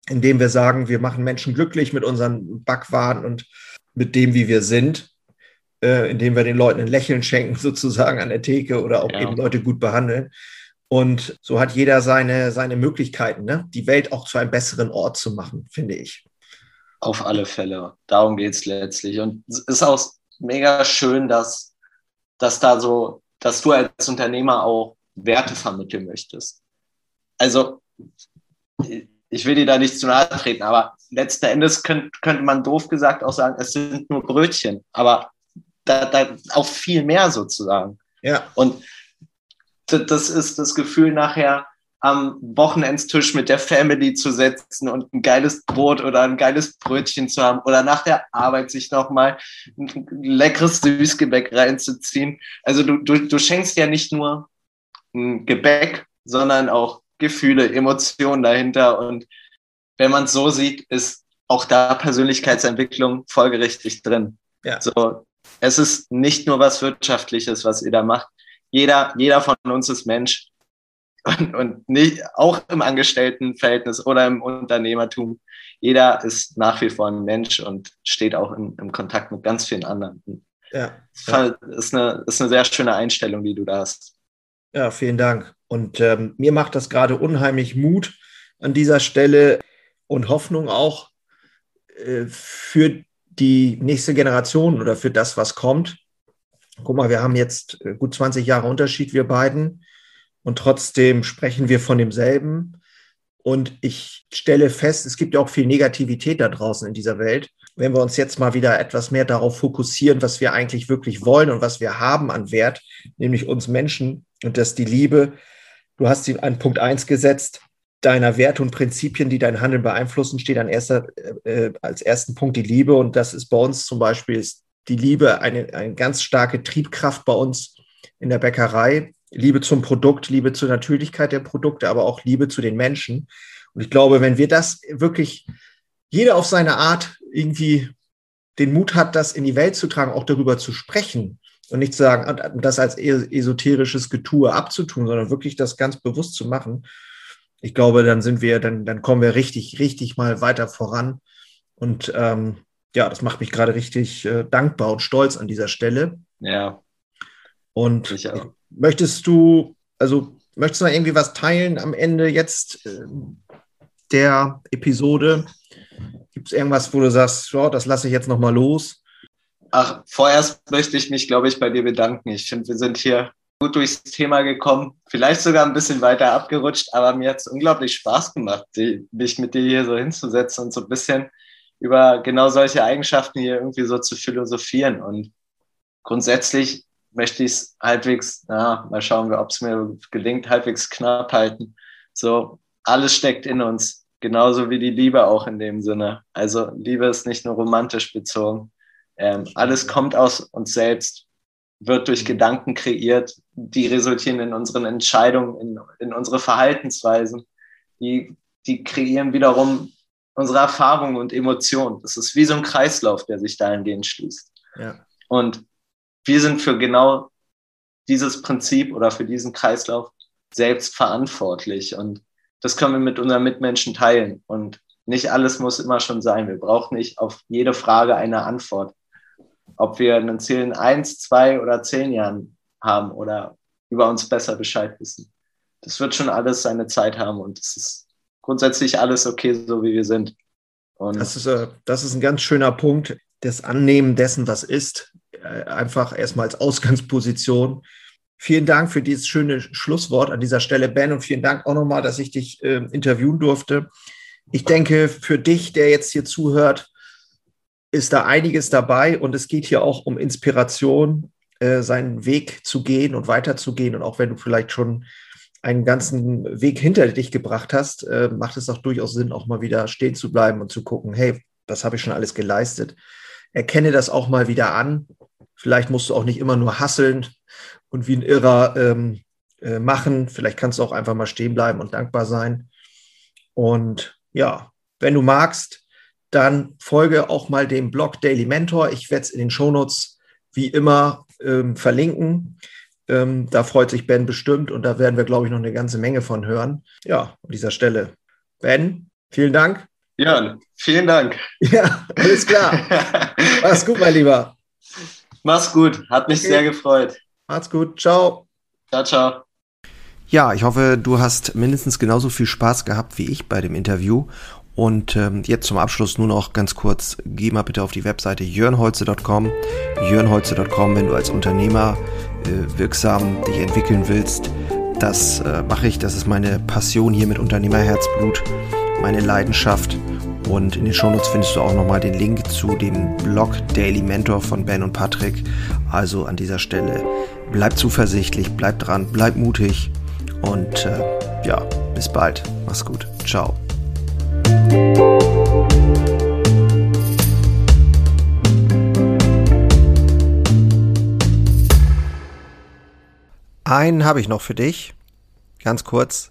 indem wir sagen, wir machen Menschen glücklich mit unseren Backwaren und mit dem, wie wir sind, äh, indem wir den Leuten ein Lächeln schenken, sozusagen an der Theke oder auch ja. eben Leute gut behandeln. Und so hat jeder seine, seine Möglichkeiten, ne? die Welt auch zu einem besseren Ort zu machen, finde ich. Auf alle Fälle. Darum geht es letztlich. Und es ist auch mega schön, dass, dass da so, dass du als Unternehmer auch Werte vermitteln möchtest. Also, ich will dir da nicht zu nahe treten, aber letzten Endes könnt, könnte man doof gesagt auch sagen, es sind nur Brötchen, aber da, da auch viel mehr sozusagen. Ja. Und das ist das Gefühl nachher, am Wochenendstisch mit der Family zu setzen und ein geiles Brot oder ein geiles Brötchen zu haben oder nach der Arbeit sich nochmal ein leckeres Süßgebäck reinzuziehen. Also du, du, du schenkst ja nicht nur ein Gebäck, sondern auch Gefühle, Emotionen dahinter. Und wenn man es so sieht, ist auch da Persönlichkeitsentwicklung folgerichtig drin. Ja. So, es ist nicht nur was Wirtschaftliches, was ihr da macht. Jeder, jeder von uns ist Mensch und, und nicht, auch im Angestelltenverhältnis oder im Unternehmertum. Jeder ist nach wie vor ein Mensch und steht auch in, im Kontakt mit ganz vielen anderen. Ja, ja. Ist, eine, ist eine sehr schöne Einstellung, die du da hast. Ja, vielen Dank. Und ähm, mir macht das gerade unheimlich Mut an dieser Stelle und Hoffnung auch äh, für die nächste Generation oder für das, was kommt. Guck mal, wir haben jetzt äh, gut 20 Jahre Unterschied, wir beiden und trotzdem sprechen wir von demselben. Und ich stelle fest, es gibt ja auch viel Negativität da draußen in dieser Welt. Wenn wir uns jetzt mal wieder etwas mehr darauf fokussieren, was wir eigentlich wirklich wollen und was wir haben an Wert, nämlich uns Menschen und das die Liebe. Du hast sie an Punkt eins gesetzt, deiner Werte und Prinzipien, die dein Handeln beeinflussen, steht an erster, äh, als ersten Punkt die Liebe. Und das ist bei uns zum Beispiel ist die Liebe eine, eine ganz starke Triebkraft bei uns in der Bäckerei. Liebe zum Produkt, Liebe zur Natürlichkeit der Produkte, aber auch Liebe zu den Menschen. Und ich glaube, wenn wir das wirklich jeder auf seine Art irgendwie den Mut hat, das in die Welt zu tragen, auch darüber zu sprechen und nicht zu sagen, das als esoterisches Getue abzutun, sondern wirklich das ganz bewusst zu machen. Ich glaube, dann sind wir, dann, dann kommen wir richtig, richtig mal weiter voran. Und ähm, ja, das macht mich gerade richtig äh, dankbar und stolz an dieser Stelle. Ja. Und möchtest du, also möchtest du noch irgendwie was teilen am Ende jetzt äh, der Episode? Gibt es irgendwas, wo du sagst, oh, das lasse ich jetzt nochmal los? Ach, vorerst möchte ich mich, glaube ich, bei dir bedanken. Ich finde, wir sind hier gut durchs Thema gekommen, vielleicht sogar ein bisschen weiter abgerutscht, aber mir hat es unglaublich Spaß gemacht, die, mich mit dir hier so hinzusetzen und so ein bisschen über genau solche Eigenschaften hier irgendwie so zu philosophieren. Und grundsätzlich möchte ich es halbwegs, na, mal schauen wir, ob es mir gelingt, halbwegs knapp halten. So, alles steckt in uns, genauso wie die Liebe auch in dem Sinne. Also Liebe ist nicht nur romantisch bezogen. Ähm, alles kommt aus uns selbst, wird durch Gedanken kreiert, die resultieren in unseren Entscheidungen, in, in unsere Verhaltensweisen. Die, die kreieren wiederum unsere Erfahrungen und Emotionen. Das ist wie so ein Kreislauf, der sich dahingehend schließt. Ja. Und wir sind für genau dieses Prinzip oder für diesen Kreislauf selbst verantwortlich. Und das können wir mit unseren Mitmenschen teilen. Und nicht alles muss immer schon sein. Wir brauchen nicht auf jede Frage eine Antwort. Ob wir ein Ziel in eins, zwei oder zehn Jahren haben oder über uns besser Bescheid wissen. Das wird schon alles seine Zeit haben und es ist grundsätzlich alles okay, so wie wir sind. Und das, ist, äh, das ist ein ganz schöner Punkt, das Annehmen dessen, was ist, einfach erstmal als Ausgangsposition. Vielen Dank für dieses schöne Schlusswort an dieser Stelle, Ben, und vielen Dank auch nochmal, dass ich dich äh, interviewen durfte. Ich denke, für dich, der jetzt hier zuhört, ist da einiges dabei und es geht hier auch um Inspiration, äh, seinen Weg zu gehen und weiterzugehen. Und auch wenn du vielleicht schon einen ganzen Weg hinter dich gebracht hast, äh, macht es auch durchaus Sinn, auch mal wieder stehen zu bleiben und zu gucken, hey, was habe ich schon alles geleistet? Erkenne das auch mal wieder an. Vielleicht musst du auch nicht immer nur hasseln und wie ein Irrer ähm, äh, machen. Vielleicht kannst du auch einfach mal stehen bleiben und dankbar sein. Und ja, wenn du magst, dann folge auch mal dem Blog Daily Mentor. Ich werde es in den Shownotes wie immer ähm, verlinken. Ähm, da freut sich Ben bestimmt und da werden wir, glaube ich, noch eine ganze Menge von hören. Ja, an dieser Stelle. Ben, vielen Dank. Jörn, vielen Dank. Ja, alles klar. Mach's gut, mein Lieber. Mach's gut, hat mich okay. sehr gefreut. Macht's gut, ciao. Ciao, ciao. Ja, ich hoffe, du hast mindestens genauso viel Spaß gehabt wie ich bei dem Interview. Und ähm, jetzt zum Abschluss nur noch ganz kurz, geh mal bitte auf die Webseite jörnholze.com. jörnholze.com, wenn du als Unternehmer äh, wirksam dich entwickeln willst. Das äh, mache ich, das ist meine Passion hier mit Unternehmerherzblut, meine Leidenschaft. Und in den Shownotes findest du auch nochmal den Link zu dem Blog Daily Mentor von Ben und Patrick. Also an dieser Stelle bleib zuversichtlich, bleib dran, bleib mutig und äh, ja, bis bald. Mach's gut. Ciao. Einen habe ich noch für dich. Ganz kurz.